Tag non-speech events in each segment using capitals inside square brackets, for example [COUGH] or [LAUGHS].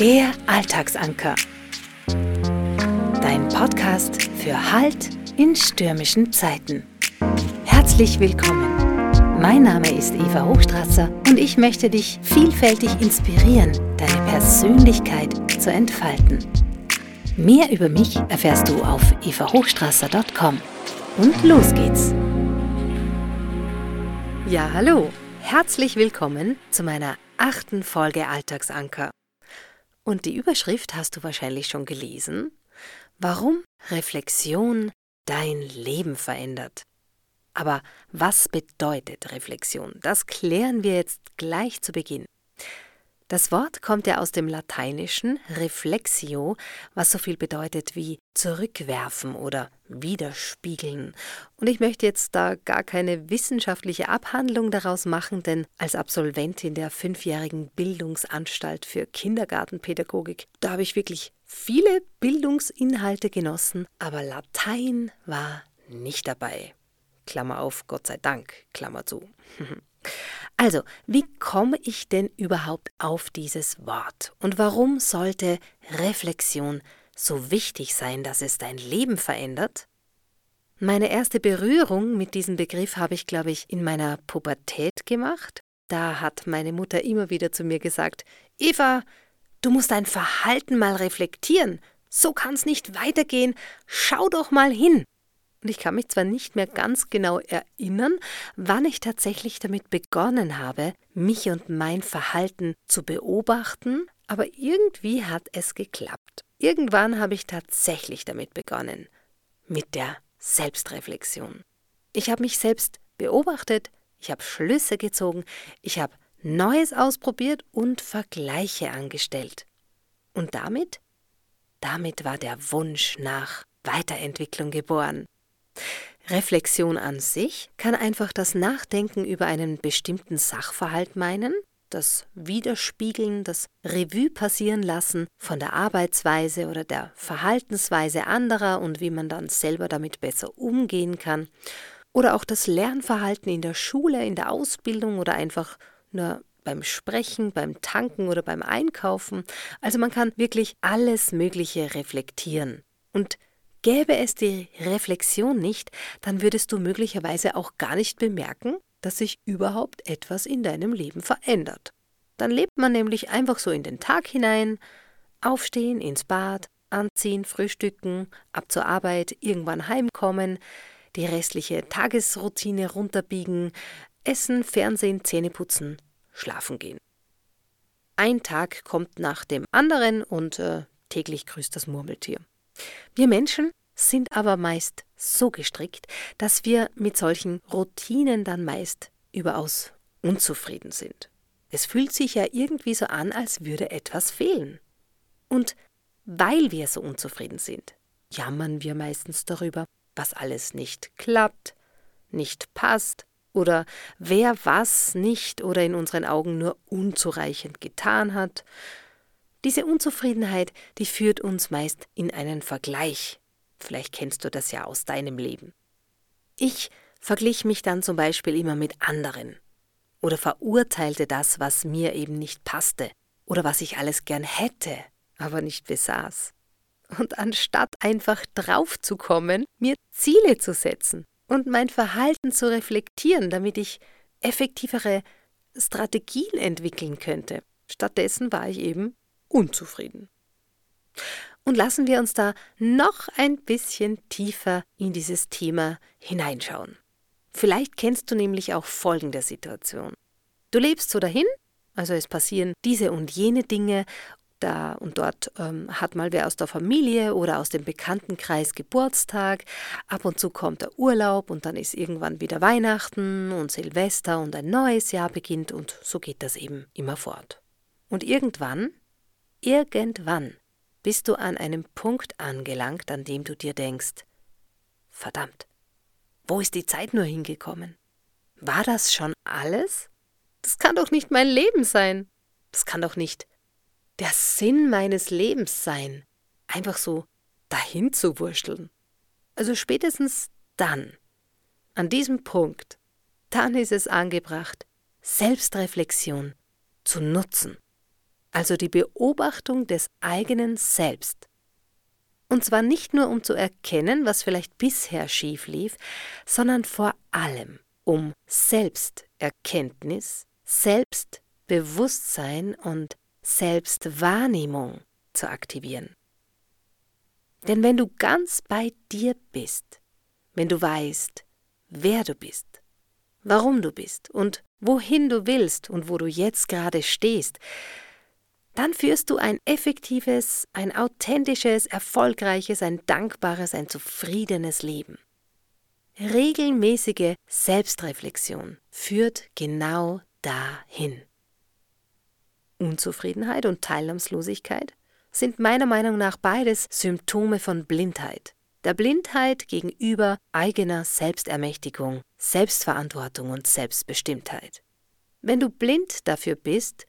Der Alltagsanker. Dein Podcast für Halt in stürmischen Zeiten. Herzlich willkommen. Mein Name ist Eva Hochstrasser und ich möchte dich vielfältig inspirieren, deine Persönlichkeit zu entfalten. Mehr über mich erfährst du auf evahochstrasser.com. Und los geht's. Ja, hallo. Herzlich willkommen zu meiner achten Folge Alltagsanker. Und die Überschrift hast du wahrscheinlich schon gelesen. Warum Reflexion dein Leben verändert. Aber was bedeutet Reflexion? Das klären wir jetzt gleich zu Beginn. Das Wort kommt ja aus dem Lateinischen reflexio, was so viel bedeutet wie zurückwerfen oder widerspiegeln. Und ich möchte jetzt da gar keine wissenschaftliche Abhandlung daraus machen, denn als Absolventin der fünfjährigen Bildungsanstalt für Kindergartenpädagogik, da habe ich wirklich viele Bildungsinhalte genossen, aber Latein war nicht dabei. Klammer auf, Gott sei Dank, Klammer zu. [LAUGHS] Also, wie komme ich denn überhaupt auf dieses Wort? Und warum sollte Reflexion so wichtig sein, dass es dein Leben verändert? Meine erste Berührung mit diesem Begriff habe ich, glaube ich, in meiner Pubertät gemacht. Da hat meine Mutter immer wieder zu mir gesagt, Eva, du musst dein Verhalten mal reflektieren. So kann es nicht weitergehen. Schau doch mal hin. Und ich kann mich zwar nicht mehr ganz genau erinnern, wann ich tatsächlich damit begonnen habe, mich und mein Verhalten zu beobachten, aber irgendwie hat es geklappt. Irgendwann habe ich tatsächlich damit begonnen, mit der Selbstreflexion. Ich habe mich selbst beobachtet, ich habe Schlüsse gezogen, ich habe Neues ausprobiert und Vergleiche angestellt. Und damit? Damit war der Wunsch nach Weiterentwicklung geboren. Reflexion an sich kann einfach das Nachdenken über einen bestimmten Sachverhalt meinen, das Widerspiegeln, das Revue passieren lassen von der Arbeitsweise oder der Verhaltensweise anderer und wie man dann selber damit besser umgehen kann. Oder auch das Lernverhalten in der Schule, in der Ausbildung oder einfach nur beim Sprechen, beim Tanken oder beim Einkaufen. Also man kann wirklich alles Mögliche reflektieren. Und Gäbe es die Reflexion nicht, dann würdest du möglicherweise auch gar nicht bemerken, dass sich überhaupt etwas in deinem Leben verändert. Dann lebt man nämlich einfach so in den Tag hinein, aufstehen, ins Bad, anziehen, frühstücken, ab zur Arbeit, irgendwann heimkommen, die restliche Tagesroutine runterbiegen, essen, Fernsehen, Zähne putzen, schlafen gehen. Ein Tag kommt nach dem anderen und äh, täglich grüßt das Murmeltier. Wir Menschen sind aber meist so gestrickt, dass wir mit solchen Routinen dann meist überaus unzufrieden sind. Es fühlt sich ja irgendwie so an, als würde etwas fehlen. Und weil wir so unzufrieden sind, jammern wir meistens darüber, was alles nicht klappt, nicht passt oder wer was nicht oder in unseren Augen nur unzureichend getan hat, diese Unzufriedenheit, die führt uns meist in einen Vergleich. Vielleicht kennst du das ja aus deinem Leben. Ich verglich mich dann zum Beispiel immer mit anderen oder verurteilte das, was mir eben nicht passte oder was ich alles gern hätte, aber nicht besaß. Und anstatt einfach draufzukommen, mir Ziele zu setzen und mein Verhalten zu reflektieren, damit ich effektivere Strategien entwickeln könnte, stattdessen war ich eben unzufrieden. Und lassen wir uns da noch ein bisschen tiefer in dieses Thema hineinschauen. Vielleicht kennst du nämlich auch folgende Situation. Du lebst so dahin, also es passieren diese und jene Dinge, da und dort ähm, hat mal wer aus der Familie oder aus dem Bekanntenkreis Geburtstag, ab und zu kommt der Urlaub und dann ist irgendwann wieder Weihnachten und Silvester und ein neues Jahr beginnt und so geht das eben immer fort. Und irgendwann Irgendwann bist du an einem Punkt angelangt, an dem du dir denkst, verdammt, wo ist die Zeit nur hingekommen? War das schon alles? Das kann doch nicht mein Leben sein. Das kann doch nicht der Sinn meines Lebens sein, einfach so dahin zu wurschteln. Also spätestens dann, an diesem Punkt, dann ist es angebracht, Selbstreflexion zu nutzen also die Beobachtung des eigenen Selbst. Und zwar nicht nur um zu erkennen, was vielleicht bisher schief lief, sondern vor allem um Selbsterkenntnis, Selbstbewusstsein und Selbstwahrnehmung zu aktivieren. Denn wenn du ganz bei dir bist, wenn du weißt, wer du bist, warum du bist und wohin du willst und wo du jetzt gerade stehst, dann führst du ein effektives, ein authentisches, erfolgreiches, ein dankbares, ein zufriedenes Leben. Regelmäßige Selbstreflexion führt genau dahin. Unzufriedenheit und Teilnahmslosigkeit sind meiner Meinung nach beides Symptome von Blindheit. Der Blindheit gegenüber eigener Selbstermächtigung, Selbstverantwortung und Selbstbestimmtheit. Wenn du blind dafür bist,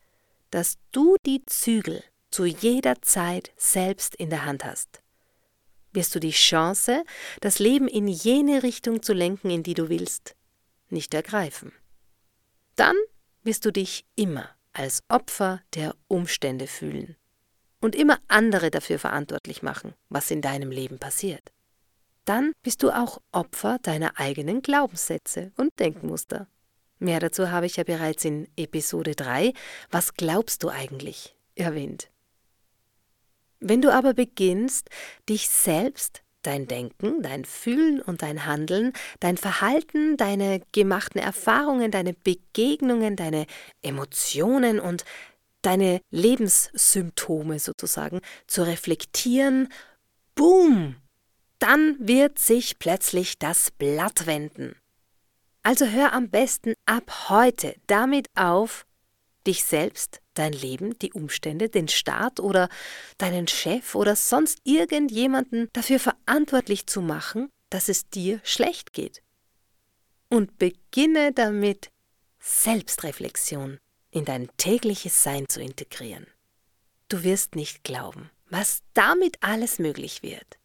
dass du die Zügel zu jeder Zeit selbst in der Hand hast, wirst du die Chance, das Leben in jene Richtung zu lenken, in die du willst, nicht ergreifen. Dann wirst du dich immer als Opfer der Umstände fühlen und immer andere dafür verantwortlich machen, was in deinem Leben passiert. Dann bist du auch Opfer deiner eigenen Glaubenssätze und Denkmuster. Mehr dazu habe ich ja bereits in Episode 3 Was glaubst du eigentlich erwähnt. Wenn du aber beginnst, dich selbst, dein Denken, dein Fühlen und dein Handeln, dein Verhalten, deine gemachten Erfahrungen, deine Begegnungen, deine Emotionen und deine Lebenssymptome sozusagen zu reflektieren, boom, dann wird sich plötzlich das Blatt wenden. Also hör am besten ab heute damit auf, dich selbst, dein Leben, die Umstände, den Staat oder deinen Chef oder sonst irgendjemanden dafür verantwortlich zu machen, dass es dir schlecht geht. Und beginne damit, Selbstreflexion in dein tägliches Sein zu integrieren. Du wirst nicht glauben, was damit alles möglich wird.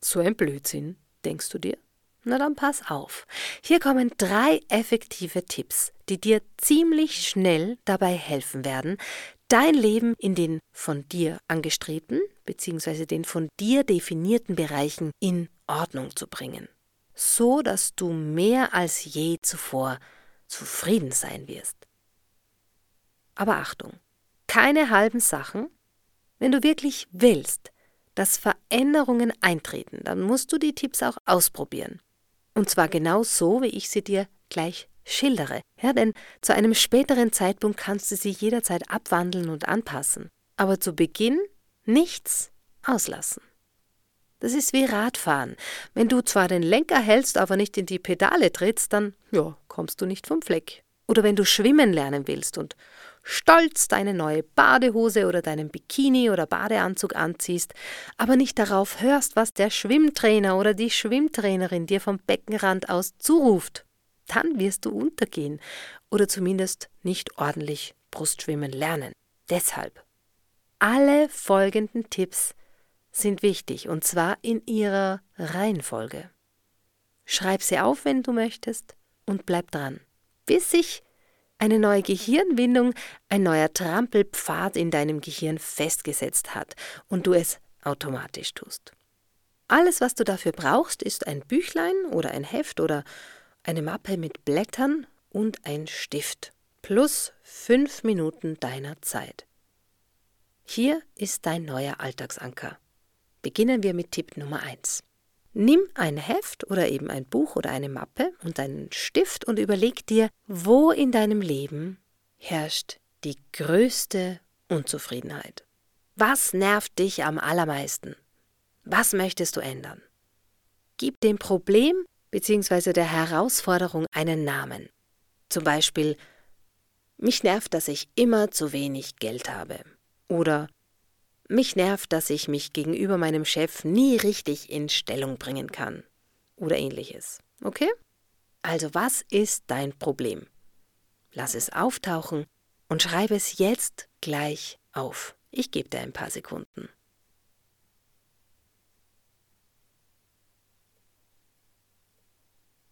So ein Blödsinn, denkst du dir? Na dann pass auf. Hier kommen drei effektive Tipps, die dir ziemlich schnell dabei helfen werden, dein Leben in den von dir angestrebten bzw. den von dir definierten Bereichen in Ordnung zu bringen, so dass du mehr als je zuvor zufrieden sein wirst. Aber Achtung, keine halben Sachen. Wenn du wirklich willst, dass Veränderungen eintreten, dann musst du die Tipps auch ausprobieren. Und zwar genau so, wie ich sie dir gleich schildere. Ja, denn zu einem späteren Zeitpunkt kannst du sie jederzeit abwandeln und anpassen. Aber zu Beginn nichts auslassen. Das ist wie Radfahren. Wenn du zwar den Lenker hältst, aber nicht in die Pedale trittst, dann ja, kommst du nicht vom Fleck. Oder wenn du schwimmen lernen willst und stolz deine neue Badehose oder deinen Bikini oder Badeanzug anziehst, aber nicht darauf hörst, was der Schwimmtrainer oder die Schwimmtrainerin dir vom Beckenrand aus zuruft, dann wirst du untergehen oder zumindest nicht ordentlich Brustschwimmen lernen. Deshalb alle folgenden Tipps sind wichtig und zwar in ihrer Reihenfolge. Schreib sie auf, wenn du möchtest, und bleib dran, bis sich eine neue Gehirnwindung, ein neuer Trampelpfad in deinem Gehirn festgesetzt hat und du es automatisch tust. Alles, was du dafür brauchst, ist ein Büchlein oder ein Heft oder eine Mappe mit Blättern und ein Stift plus fünf Minuten deiner Zeit. Hier ist dein neuer Alltagsanker. Beginnen wir mit Tipp Nummer 1. Nimm ein Heft oder eben ein Buch oder eine Mappe und einen Stift und überleg dir, wo in deinem Leben herrscht die größte Unzufriedenheit. Was nervt dich am allermeisten? Was möchtest du ändern? Gib dem Problem bzw. der Herausforderung einen Namen. Zum Beispiel, mich nervt, dass ich immer zu wenig Geld habe. Oder mich nervt, dass ich mich gegenüber meinem Chef nie richtig in Stellung bringen kann. Oder ähnliches. Okay? Also was ist dein Problem? Lass es auftauchen und schreibe es jetzt gleich auf. Ich gebe dir ein paar Sekunden.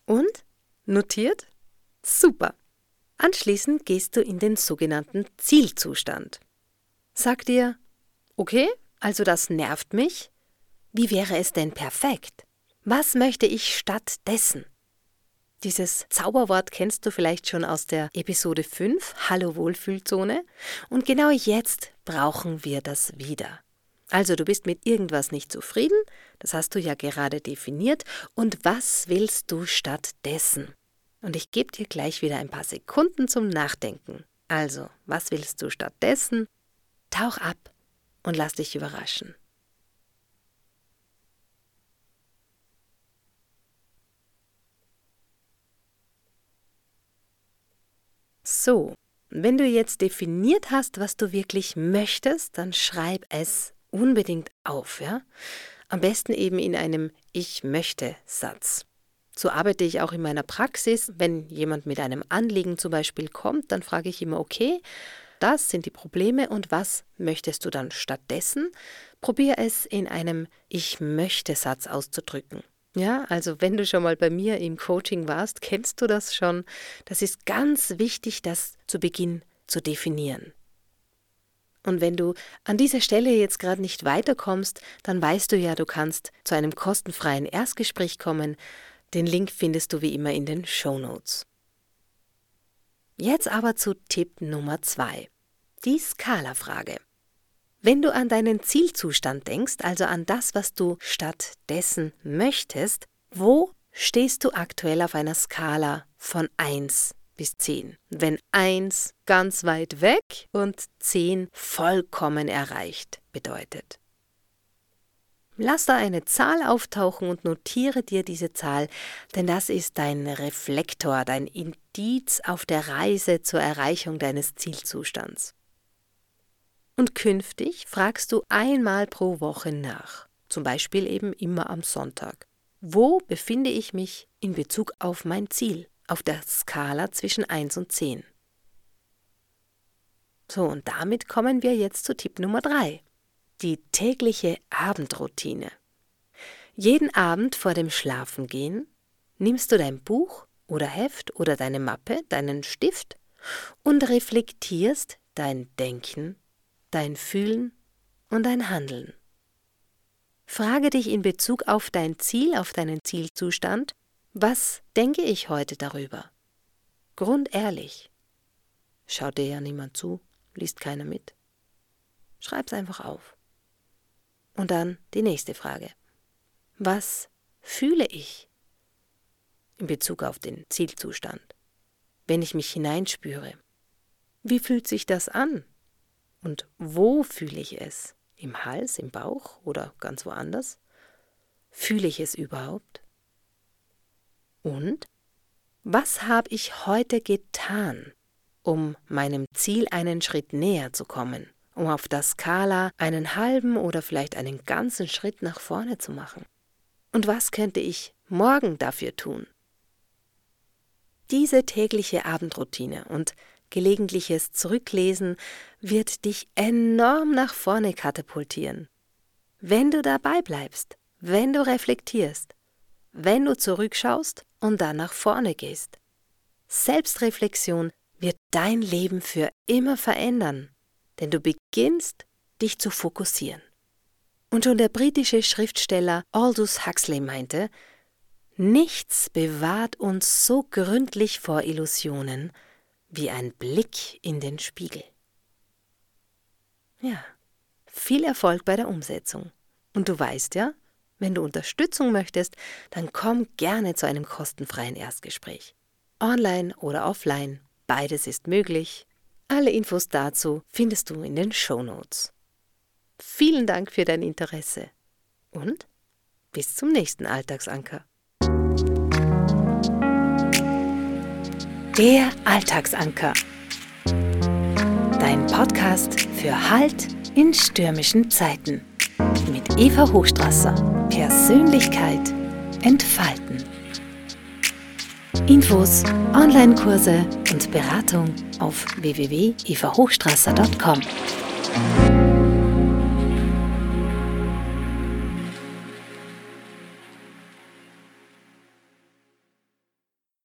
Und? Notiert? Super. Anschließend gehst du in den sogenannten Zielzustand. sagt dir, okay, also das nervt mich. Wie wäre es denn perfekt? Was möchte ich stattdessen? Dieses Zauberwort kennst du vielleicht schon aus der Episode 5, Hallo Wohlfühlzone. Und genau jetzt brauchen wir das wieder. Also du bist mit irgendwas nicht zufrieden, das hast du ja gerade definiert, und was willst du stattdessen? Und ich gebe dir gleich wieder ein paar Sekunden zum Nachdenken. Also, was willst du stattdessen? Tauch ab und lass dich überraschen. So, wenn du jetzt definiert hast, was du wirklich möchtest, dann schreib es unbedingt auf, ja? Am besten eben in einem Ich möchte Satz. So arbeite ich auch in meiner Praxis. Wenn jemand mit einem Anliegen zum Beispiel kommt, dann frage ich immer, okay, das sind die Probleme und was möchtest du dann stattdessen? Probier es in einem Ich möchte Satz auszudrücken. Ja, also wenn du schon mal bei mir im Coaching warst, kennst du das schon. Das ist ganz wichtig, das zu Beginn zu definieren. Und wenn du an dieser Stelle jetzt gerade nicht weiterkommst, dann weißt du ja, du kannst zu einem kostenfreien Erstgespräch kommen. Den Link findest du wie immer in den Show Notes. Jetzt aber zu Tipp Nummer zwei: Die Skala-Frage. Wenn du an deinen Zielzustand denkst, also an das, was du stattdessen möchtest, wo stehst du aktuell auf einer Skala von 1 bis 10? Wenn 1 ganz weit weg und 10 vollkommen erreicht bedeutet. Lass da eine Zahl auftauchen und notiere dir diese Zahl, denn das ist dein Reflektor, dein Indiz auf der Reise zur Erreichung deines Zielzustands. Und künftig fragst du einmal pro Woche nach, zum Beispiel eben immer am Sonntag. Wo befinde ich mich in Bezug auf mein Ziel, auf der Skala zwischen 1 und 10? So, und damit kommen wir jetzt zu Tipp Nummer 3. Die tägliche Abendroutine. Jeden Abend vor dem Schlafengehen nimmst du dein Buch oder Heft oder deine Mappe, deinen Stift und reflektierst dein Denken dein Fühlen und dein Handeln. Frage dich in Bezug auf dein Ziel, auf deinen Zielzustand, was denke ich heute darüber? Grundehrlich. Schaut dir ja niemand zu, liest keiner mit. Schreib's einfach auf. Und dann die nächste Frage. Was fühle ich in Bezug auf den Zielzustand, wenn ich mich hineinspüre? Wie fühlt sich das an, und wo fühle ich es? Im Hals, im Bauch oder ganz woanders? Fühle ich es überhaupt? Und was habe ich heute getan, um meinem Ziel einen Schritt näher zu kommen, um auf der Skala einen halben oder vielleicht einen ganzen Schritt nach vorne zu machen? Und was könnte ich morgen dafür tun? Diese tägliche Abendroutine und gelegentliches Zurücklesen wird dich enorm nach vorne katapultieren. Wenn du dabei bleibst, wenn du reflektierst, wenn du zurückschaust und dann nach vorne gehst. Selbstreflexion wird dein Leben für immer verändern, denn du beginnst, dich zu fokussieren. Und schon der britische Schriftsteller Aldous Huxley meinte, Nichts bewahrt uns so gründlich vor Illusionen wie ein Blick in den Spiegel. Ja, viel Erfolg bei der Umsetzung. Und du weißt ja, wenn du Unterstützung möchtest, dann komm gerne zu einem kostenfreien Erstgespräch. Online oder offline, beides ist möglich. Alle Infos dazu findest du in den Show Notes. Vielen Dank für dein Interesse und bis zum nächsten Alltagsanker. Der Alltagsanker. Dein Podcast für Halt in stürmischen Zeiten. Mit Eva Hochstrasser. Persönlichkeit entfalten. Infos, Online-Kurse und Beratung auf www.evahochstrasser.com.